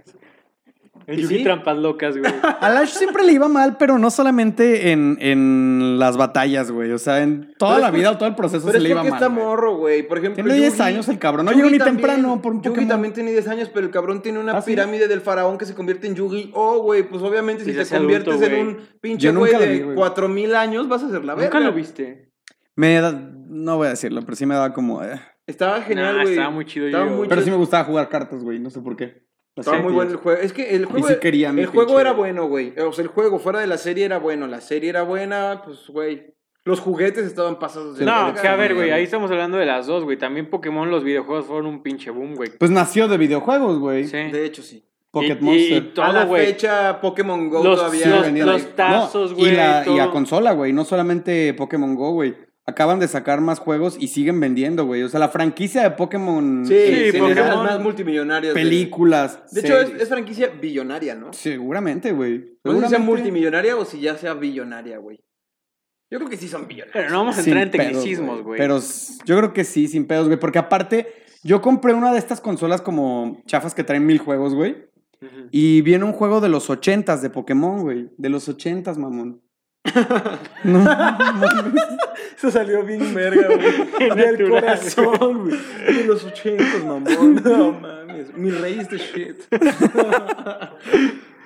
El ¿Y Yugi sí? trampas locas, güey. A Lash siempre le iba mal, pero no solamente en, en las batallas, güey. O sea, en toda Pero la vida o todo el proceso Pero se es le iba mal. está güey. morro, güey. Por ejemplo, Tiene 10 Yugi- años el cabrón. No Yugi llegó ni también- temprano por un Yugi Pokémon. también tiene 10 años, pero el cabrón tiene una ¿Ah, sí? pirámide del faraón que se convierte en Yugi. Oh, güey, pues obviamente Y si se te adulto, conviertes en güey. un pinche Yo güey vi, de güey. 4000 años, vas a ser la verga. Nunca lo viste. Me da- no voy a decirlo, pero sí me daba como... eh. Estaba genial, Nah, güey. estaba muy chido Estaba Yu-Gi-Oh. muy Pero chido. sí me gustaba jugar cartas, güey. No sé por qué. Las Estaba muy bueno el juego. Es que el juego, sí quería el juego era bueno, güey. O sea, el juego fuera de la serie era bueno. La serie era buena, pues, güey. Los juguetes estaban pasados de No, que a ver, güey, ahí estamos hablando de las dos, güey. También Pokémon, los videojuegos fueron un pinche boom, güey. Pues nació de videojuegos, güey. Sí. De hecho, sí. Pocket Y- Monster. y todo, a la fecha, Pokémon Go Los- todavía los- tazos, No, güey, Y, la- y a consola, güey. No solamente Pokémon Go, güey. Acaban de sacar más juegos y siguen vendiendo, güey. O sea, la franquicia de Pokémon. Sí, Sí, sí, es de las Pokémon. más multimillonarias. películas. De hecho, es, franquicia billonaria, ¿no? Seguramente, güey. No sé si sea multimillonaria o si ya sea billonaria, güey. Yo creo que sí son billonarios. Pero no vamos a Sin entrar en tecnicismos, güey. Pero yo creo que sí, sin pedos, güey. Porque aparte, yo compré una de estas consolas como chafas que traen mil juegos, güey. Y viene un juego de los ochentas de Pokémon, güey. De los ochentas, mamón. No, Eso salió bien verga, güey. Del corazón, güey. De los ochentas, mamón. No mames. Mi rey este shit.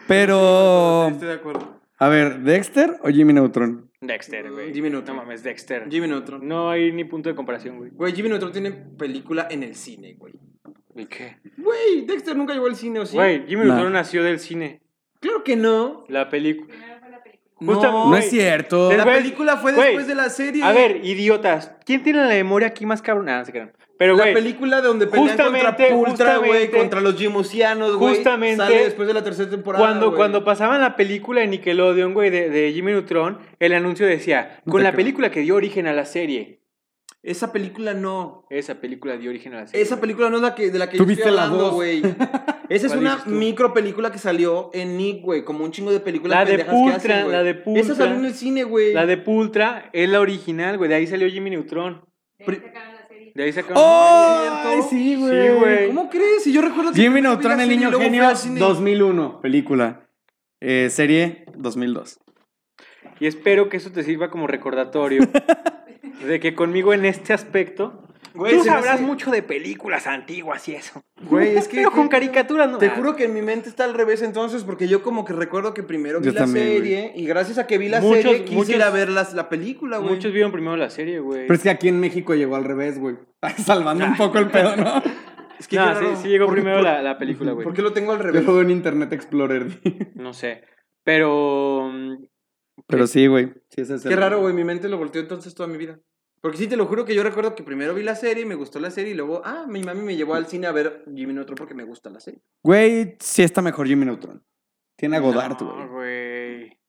Pero, Estoy de acuerdo. a ver, ¿Dexter o Jimmy Neutron? Dexter, güey. Jimmy Neutron. No mames, Dexter. Jimmy Neutron. No hay ni punto de comparación, güey. Güey, Jimmy Neutron tiene película en el cine, güey. ¿Y qué? Güey, Dexter nunca llegó al cine, ¿o sí? Güey, Jimmy. Neutron nació del cine. Claro que no. La película. Primero fue la película. Justa- No, No es cierto. de- La película fue después de la serie. A ver, idiotas. ¿Quién tiene la memoria aquí más cabrón? Nada, no se crean. Pero, la película donde pelean contra Pultra, güey, contra los Gimusianos, güey. justamente- Sale después de la tercera temporada. cuando, cuando pasaban la película de Nickelodeon, güey, de, de Jimmy Neutron, el anuncio decía, con la creo. película que dio origen a la serie. Esa película no. Esa película dio origen a la serie. Esa película no es la que, de la que yo estoy hablando, güey. Esa es ¿Cuál una micro película que salió en Nick, güey. Como un chingo de películas La de Pultra, hacen, la de Pultra. Esa salió en el cine, güey. La de Pultra es la original, güey. De ahí salió Jimmy Neutron. De ahí Pri- sacaron la serie. De ahí sacaron ¡Oh! sí, güey. Sí, güey. ¿Cómo crees? Si yo recuerdo que... Jimmy Neutron, el niño genio, al cine. 2001, película. Eh, serie, 2002. Y espero que eso te sirva como recordatorio de que conmigo en este aspecto Güey, tú sabrás hace- mucho de películas antiguas y eso. Güey, es que... Pero con caricaturas no. Te juro que en mi mente está al revés entonces, porque yo como que recuerdo que primero vi Yo la también, güey. serie y gracias a que vi la Muchos- serie quise muchos- ir a ver las- la película, güey. Muchos vieron primero la serie, güey. Pero es que aquí en México llegó al revés, güey. Salvando un poco el pedo, ¿no? Es que No, sí, sí llegó ¿Por- primero por- la, la película, güey. ¿Por qué lo tengo al Yo revés? lo veo en Internet Explorer. No sé. Pero. Pero sí, güey. Sí, ese es Qué el- raro, güey, mi mente lo volteó entonces toda mi vida. Porque sí, te lo juro que yo recuerdo que primero vi la serie, me gustó la serie y luego, ah, mi mami me llevó al cine a ver Jimmy Neutron porque me gusta la serie. Güey, sí está mejor Jimmy Neutron. Tiene a Godard, no, güey. güey.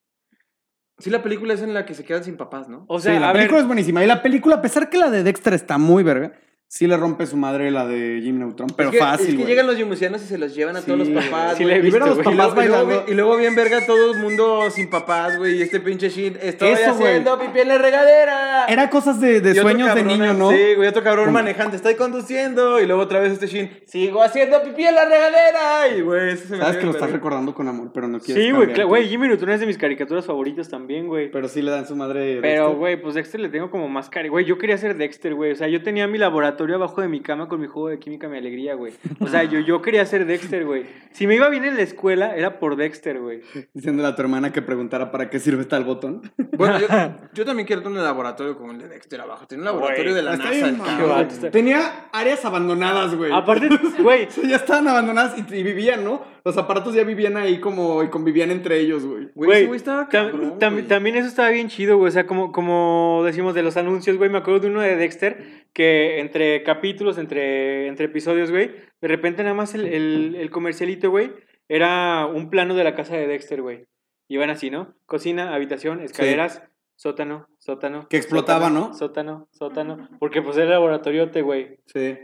Sí, la película es en la que se quedan sin papás, ¿no? O sea, sí, la a película ver, es buenísima. Y la película, a pesar que la de Dexter está muy verga, sí le rompe su madre la de Jimmy Neutron. Pero es que, fácil, Es que llegan los yumusianos y se los llevan a todos los papás, sí Y a los papás Y luego- bailando. Y luego bien verga todo el mundo sin papás, güey. Y este pinche Shin, estoy Eso, haciendo pipí en la regadera. Era cosas de, de sueños de niño, ¿no? Sí, güey, otro cabrón Como- manejando, estoy conduciendo. Y luego otra vez este Shin, sigo haciendo pipí en la regadera. Y, güey, eso se me Sabes que lo estás recordando con amor, pero no quieres Sí, güey, güey. Jimmy Neutron es de mis caricaturas favoritas también, güey. Pero sí le dan su madre. Pero, güey, pues Dexter le tengo como más cari. Güey, yo quería ser Dexter, güey. O sea, yo tenía mi laboratorio abajo de mi cama con mi juego de química, mi alegría, güey. O sea, yo, yo quería ser Dexter, güey. Si me iba bien en la escuela, era por Dexter, güey. Diciéndole a tu hermana que preguntara para qué sirve tal botón. Bueno, yo, yo también quiero tener un laboratorio como el de Dexter abajo. Tiene un laboratorio Güey, de la NASA. bien, cabrón. Tenía áreas abandonadas, güey. Aparte, güey, O sea, ya estaban abandonadas y, y vivían, ¿no? Los aparatos ya vivían ahí como y convivían entre ellos, güey. Güey, güey tam- estaba cabrón, tam- güey. también eso estaba bien chido, güey. O sea, como, como decimos de los anuncios, güey. Me acuerdo de uno de Dexter que entre capítulos, entre, entre episodios, güey, de repente nada más el, el, el comercialito, güey, era un plano de la casa de Dexter, güey. Iban así, ¿no? Cocina, habitación, escaleras, sótano, sótano. Que explotaba, sótano, ¿no? Sótano, sótano. Porque pues era laboratoriote, güey. Sí.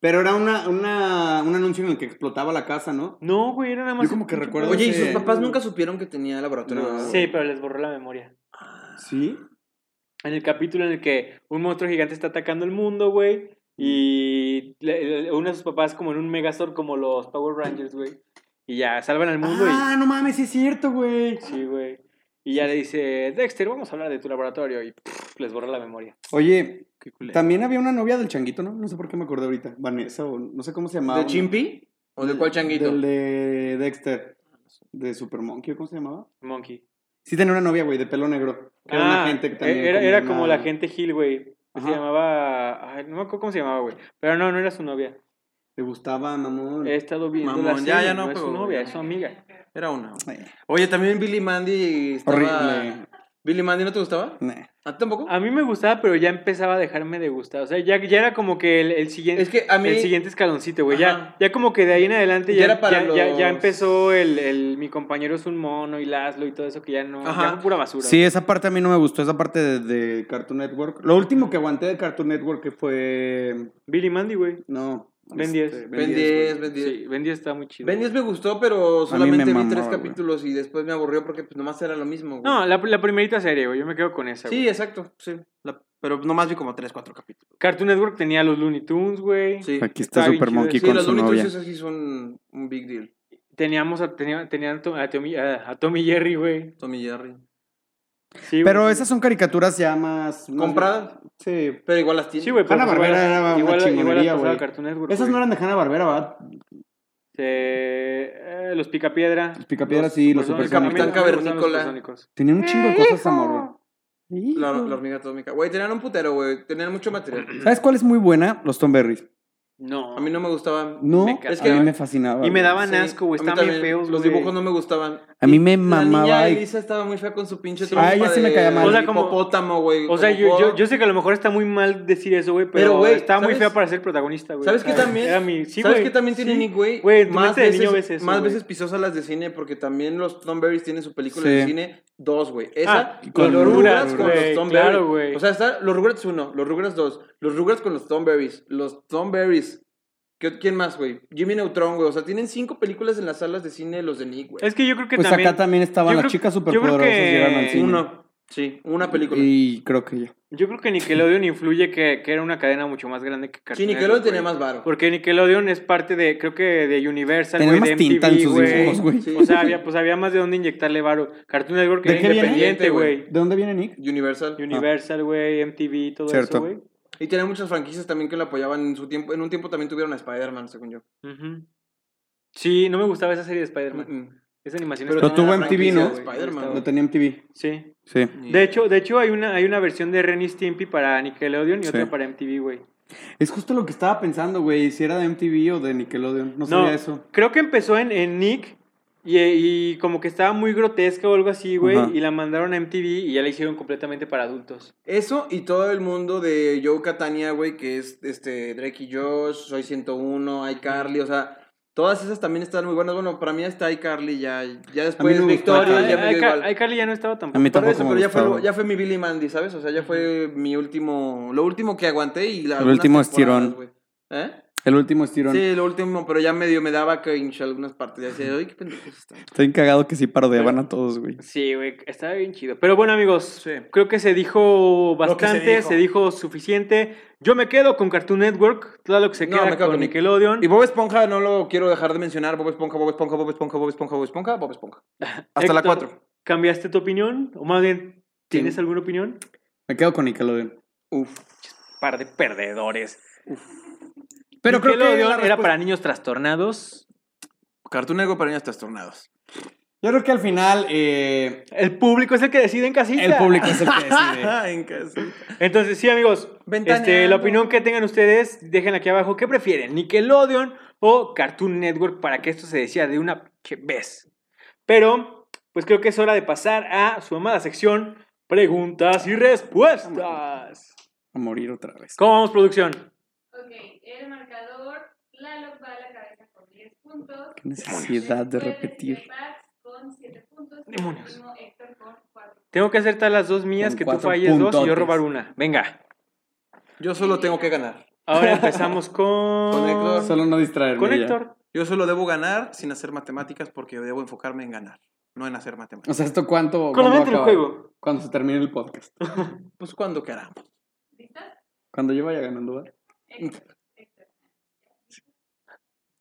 Pero era una, una, un anuncio en el que explotaba la casa, ¿no? No, güey, era nada más. Yo como que recuerdo. Oye, ¿y sus papás nunca supieron que tenía laboratorio? No. ¿verdad, Sí, pero les borró la memoria. Sí. En el capítulo en el que un monstruo gigante está atacando el mundo, güey. Y le- le- uno de sus papás como en un Megazord como los Power Rangers, güey. Y ya salvan al mundo Ah, no mames, sí es cierto, güey. Sí, güey. Y ya le dice, Dexter, vamos a hablar de tu laboratorio. Y pff, les borra la memoria. Oye, también había una novia del changuito, ¿no? No sé por qué me acordé ahorita. Vanessa o no sé cómo se llamaba. ¿De Chimpy? ¿O de cuál changuito? Del de Dexter. De Super Monkey, ¿cómo se llamaba? Monkey. Sí tenía una novia, güey, de pelo negro. Que era una Ah, gente que también... era, era una- como la gente Gil, güey. Se llamaba... Ay, no me acuerdo cómo se llamaba, güey. Pero no, no era su novia. Te gustaba, mamón. He estado viendo Mamón, la ya, serie, ya no no es su novia, es su amiga. Era una. Oye, también Billy Mandy estaba... Horrible. ¿Billy Mandy no te gustaba? Nah. ¿A ti tampoco? A mí me gustaba, pero ya empezaba a dejarme de gustar. O sea, ya, ya era como que el, el siguiente... Es que a mí... El siguiente escaloncito, güey. Ya, ya como que de ahí en adelante Ya ya, era para ya, ya- ya los- empezó el, el mi compañero es un mono y Laszlo y todo eso que ya no, Ajá. ya fue pura basura. Sí, esa parte a mí no me gustó, esa parte de, de Cartoon Network. Lo último que aguanté de Cartoon Network que fue... Billy Mandy, güey. No. Ben este, 10. Ben 10, 10, güey. Ben 10. Sí, Ben 10 está muy chido. Ben 10 me gustó, pero me solamente vi mamó, tres capítulos y después me aburrió porque pues nomás era lo mismo. güey. No, la, la primerita serie, güey. Yo me quedo con esa. Sí, güey. exacto, sí. La- pero nomás vi como tres, cuatro capítulos. Cartoon Network tenía los Looney Tunes, güey. Sí. Aquí está Super. Monkey Sí, con los su Looney Tunes novia. esos sí son un big deal. Teníamos a, tenía, tenían a, Tom- a Tommy, a, a Tommy Jerry, güey. Tommy Jerry. Sí, Pero güey. esas son caricaturas ya más... más- ¿Compradas? Sí. Pero igual las tiene. Sí, güey, pero pues igual- era una igual chingonería, güey. Cartoon Network, Esas güey. no eran de Hanna-Barbera, ¿verdad? Eh, eh, los Picapiedra. Los Picapiedras sí, los Supersónicos. supersónicos. A mí me gustan los Cavernícola. Tenían un chingo de cosas, amor, güey. La, la hormiga atómica. Güey, tenían un putero, güey. Tenían mucho material. ¿Sabes cuál es muy buena? Los Tom Berries. No. A mí no me gustaban. No, Me es que a mí me fascinaba. Y me daban Sí, asco, güey. Estaban bien feos, Los dibujos no me gustaban. A mí me La mamaba niña y- Elisa estaba muy fea con su pinche Sí. trompa Ah, ella sí me caía mal. O sea, como- hipopótamo, güey. O sea, yo, yo, sé que a lo mejor está muy mal decir eso, güey, pero, Pero, güey, estaba muy fea para ser protagonista, güey. ¿Sabes qué sea, también? Era mi... Sí, ¿Sabes qué también tiene Sí. Nick, güey? Güey, más mente de veces, niño ves eso, más veces pisó salas de cine porque también los Tom Berries tienen su película Sí. de cine dos, güey. Esa Ah, y con los Rugrats, con güey, los Tom claro, güey. O sea, está los Rugrats 1, los Rugrats 2, los Rugrats con los Tom Berries, los Tom Berries. ¿Qué- ¿Quién más, güey? Jimmy Neutron, güey. O sea, tienen cinco películas en las salas de cine los de Nick, güey. Es que yo creo que Pues también... acá también estaban las creo- chicas yo creo superpoderosas que- llegaron al cine. Uno. Sí, una película. Y creo que ya. Yo creo que Nickelodeon influye que, que era una cadena mucho más grande que Sí, Cartoon Nickelodeon Network, tenía güey. más varo. Porque Nickelodeon es parte de, creo que de Universal, Tenía güey, de más tinta en MTV, sus güey. dibujos, güey. Sí. O sea, había, pues había más de dónde inyectarle varo. Cartoon Network ¿De era independiente, güey. ¿De dónde viene Nick? Universal. Universal, güey, MTV, todo Cierto. eso, güey. Y tenía muchas franquicias también que lo apoyaban en su tiempo. En un tiempo también tuvieron a Spider-Man, según yo. Sí, no me gustaba esa serie de Spider-Man. Mm. Esa animación Pero tuvo MTV, ¿no? Lo tenía MTV. Sí. Sí. De hecho, de hecho hay una, hay una versión de Ren y Stimpy para Nickelodeon y Sí. otra para MTV, güey. Es justo lo que estaba pensando, güey. Si era de MTV o de Nickelodeon. No No, sabía eso. creo que empezó en, en Nick y, y como que estaba muy grotesca o algo así, güey, Ajá. y la mandaron a MTV y ya la hicieron completamente para adultos. Eso y todo el mundo de Joe Catania, güey, que es este Drake y Josh, Soy 101, iCarly, o sea, todas esas también están muy buenas. Bueno, para mí está iCarly ya, ya después Victoria, iCarly. ya me dio Ica- igual. iCarly ya no estaba A tampoco. mí Por tampoco eso, me pero ya fue, ya fue mi Billy Mandy, ¿sabes? O sea, ya fue mi último, lo último que aguanté y la, El último estirón. güey. ¿Eh? El último estirón. Sí, lo último, pero ya medio me daba cringe algunas partes. Ya decía, ay, qué pendejos están. Está bien cagado que sí parodiaban a todos, güey. Sí, güey, estaba bien chido. Pero bueno, amigos, Sí. creo que se dijo se bastante, dijo. se dijo. suficiente. Yo me quedo con Cartoon Network, todo lo que se No, queda me quedo con con Nick. Nickelodeon. Y Bob Esponja no lo quiero dejar de mencionar. Bob Esponja, Bob Esponja, Bob Esponja, Bob Esponja, Bob Esponja, Bob Esponja. Hasta la Héctor, 4. ¿Cambiaste tu opinión? O más bien, ¿tienes Sí. alguna opinión? Me quedo con Nickelodeon. Uf. Par de perdedores. Pero creo que la era respuesta- para niños trastornados. Cartoon Network para niños trastornados. Yo creo que al final eh, El público es el que decide en casita. el público es el que decide. en casa. Entonces, sí, amigos, este, la opinión que tengan ustedes, dejen aquí abajo. ¿Qué prefieren? ¿Nickelodeon o Cartoon Network para que esto se decida de una vez? Pero, pues creo que es hora de pasar a su amada sección Preguntas y Respuestas. A morir otra vez. ¿Cómo vamos, producción? Ok, el marcador, Lalo va a la cabeza con 10 puntos. Qué necesidad de repetir. sigue Pax con 7 puntos. y Demonios. por último Héctor con 4. Tengo que acertar las dos mías, Con que tú falles dos y yo robar una. Venga. Yo solo tengo que ganar. Ahora empezamos con... Con Héctor. Solo no distraerme. Con ya. Héctor. Yo solo debo ganar sin hacer matemáticas porque debo enfocarme en ganar, no en hacer O matemáticas. sea, ¿esto cuánto? Cuándo acaba? juego. Cuando se termine el podcast. Pues cuando queramos. ¿Listos? Cuando yo vaya ganando, ¿verdad?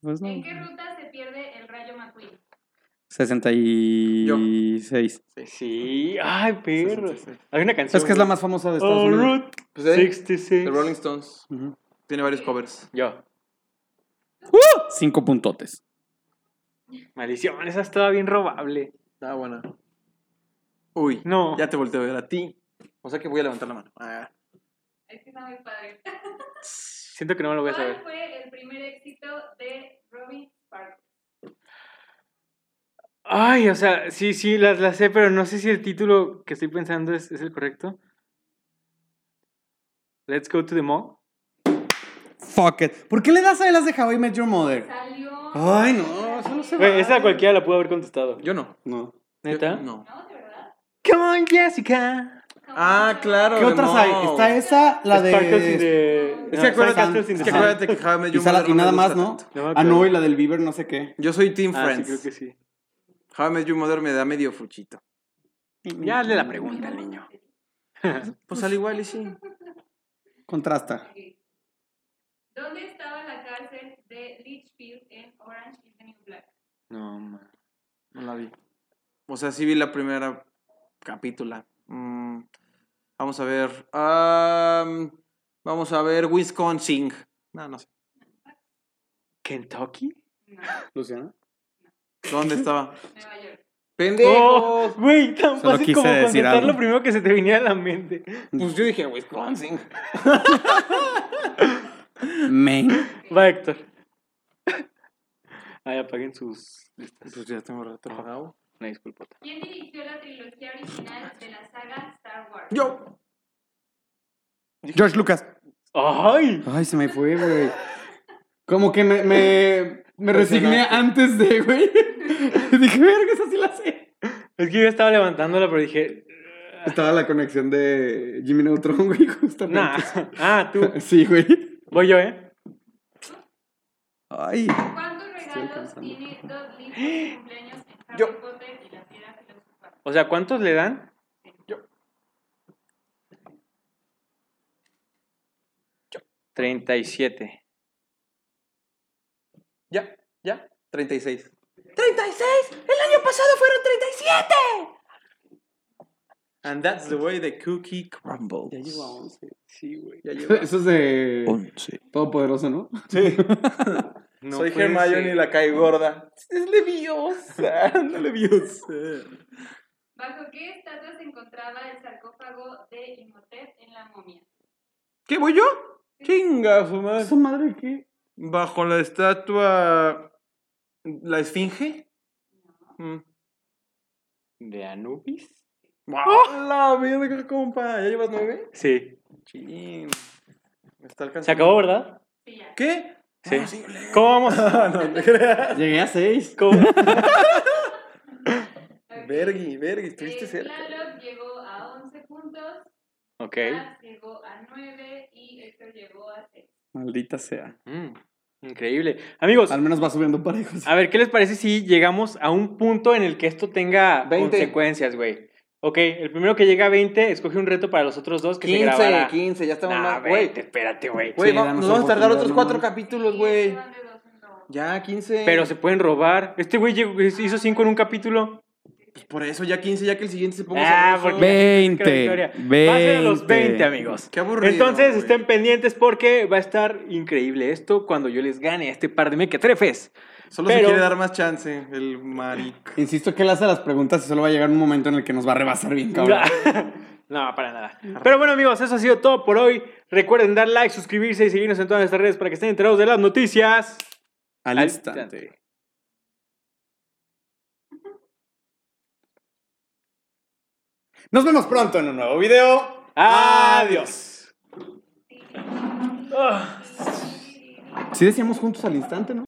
Pues no. ¿En qué ruta se pierde el rayo McQueen? 66. Sí. Ay, perro. 66. Hay una canción. Es que es la más famosa de Estados Oh, Unidos. Route Pues, ¿eh? 66. The Rolling Stones. Tiene varios covers. Yo. Cinco puntotes. Maldición, esa estaba bien robable. Está buena. Uy, No. ya te volteo a ver a ti. O sea que voy a levantar la mano. Ah. Es que está muy padre. Siento que no me lo voy a ¿Cuál saber. fue el primer éxito de Robin Sparks? Ay, o sea, sí, sí, las la sé, pero no sé si el título que estoy pensando es, es el correcto. Let's go to the mall. Fuck it. ¿Por qué le das a las de How I Met Your Mother? Salió. Ay, no, eso no se Güey, esa cualquiera la pudo haber contestado. Yo no. No. ¿Neta? Yo- no. ¿No? ¿De verdad? Come on, Jessica. Ah, claro. ¿Qué de otras hay? Está esa, la Sparkles in de... Es que acuérdate, Sparkles in es que acuérdate que How I Met Y, Your sala- Mother y me nada más, ¿no? Ah, no, y la del Bieber, no sé qué. Yo soy Team Ah, sí, Friends. creo que sí. How I Met Your Mother me da medio fuchito. Ya hazle la pregunta al niño. Pues al igual y sí. Contrasta. ¿Dónde estaba la cárcel de Litchfield en Orange is the New Black? No, man. No la vi. O sea, sí vi la primera capítulo. Vamos a ver. am, vamos a ver Wisconsin. No, no sé. ¿Kentucky? No, Luciana. ¿Dónde estaba? Nueva York. ¡Pendejos! Oh, güey, tan Solo fácil como contestar lo primero que se te venía a la mente. Pues yo dije Wisconsin. Maine. Va, Héctor. Ay, apaguen sus listas. Pues ya tengo rato apagado. Una disculpota. ¿Quién dirigió la trilogía original de la saga? Yo. George Lucas. ¡Ay! Ay, se me fue, güey. Como que me, me, me resigné antes de, güey. Dije, verga, esa sí la sé. Es que yo estaba levantándola, pero dije. Estaba la conexión de Jimmy Neutron, güey, justamente. Nah. Ah, tú. Sí, güey. Voy yo, ¿eh? Ay. ¿Cuántos regalos tiene Dudley por cumpleaños en Harry Yo. Potter y la piedra filosofal? O sea, ¿cuántos le dan? Yo. Yo. 37. Ya, ya. 36. And that's the way the cookie crumbles. Ya llegó a 11. Sí, güey. Ya. Eso es de 11. Todopoderoso, ¿no? Sí. No Soy Hermione y la cae gorda. Es leviosa. No leviosa. ¿Bajo qué estatua se encontraba el sarcófago de Imhotep en la momia? ¿Qué voy yo? Chinga, su madre. ¿Esa madre qué? Bajo la estatua. ¿La esfinge? Mm. ¿De Anubis? ¡La verga, compa! ¿Ya llevas nueve? Sí. Chin. Me está alcanzando. Se acabó, ¿verdad? Sí, ya. ¿Qué? Sí. No, síguele. ¿Cómo vamos? no te creas. Llegué a 6. ¿Cómo? Vergui, vergui, estuviste Eh, cerca. Lalo llegó a 11 puntos, Ok. Llegó a 9 llegó a 6. Maldita sea. Mm, increíble. Amigos, Al menos va subiendo parejos. a ver, ¿qué les parece si llegamos a un punto en el que esto tenga 20. consecuencias, güey? Ok, el primero que llega a 20, escoge un reto para los otros dos que se 15, grabará. 15, ya estamos Nah, más. güey, Güey, te- espérate, güey. güey, Sí, va- nos vamos a tardar otros cuatro capítulos, güey. Ya, 15. Pero se pueden robar. Este güey hizo 5 en un capítulo. Pues por eso, ya 15, ya que el siguiente se ponga Ah, sabroso. porque- 20. la victoria. Va a ser a los 20, amigos. Qué aburrido. Entonces güey. estén pendientes porque va a estar increíble esto cuando yo les gane a este par de mequetrefes. Solo se quiere dar más chance, el maric. Insisto que él hace las preguntas y solo va a llegar un momento en el que nos va a rebasar bien, cabrón. No, para nada. Pero bueno, amigos, eso ha sido todo por hoy. Recuerden dar like, suscribirse y seguirnos en todas nuestras redes para que estén enterados de las noticias. Al Al instante. instante. Nos vemos pronto en un nuevo video. Adiós. Sí decíamos juntos al instante, ¿no?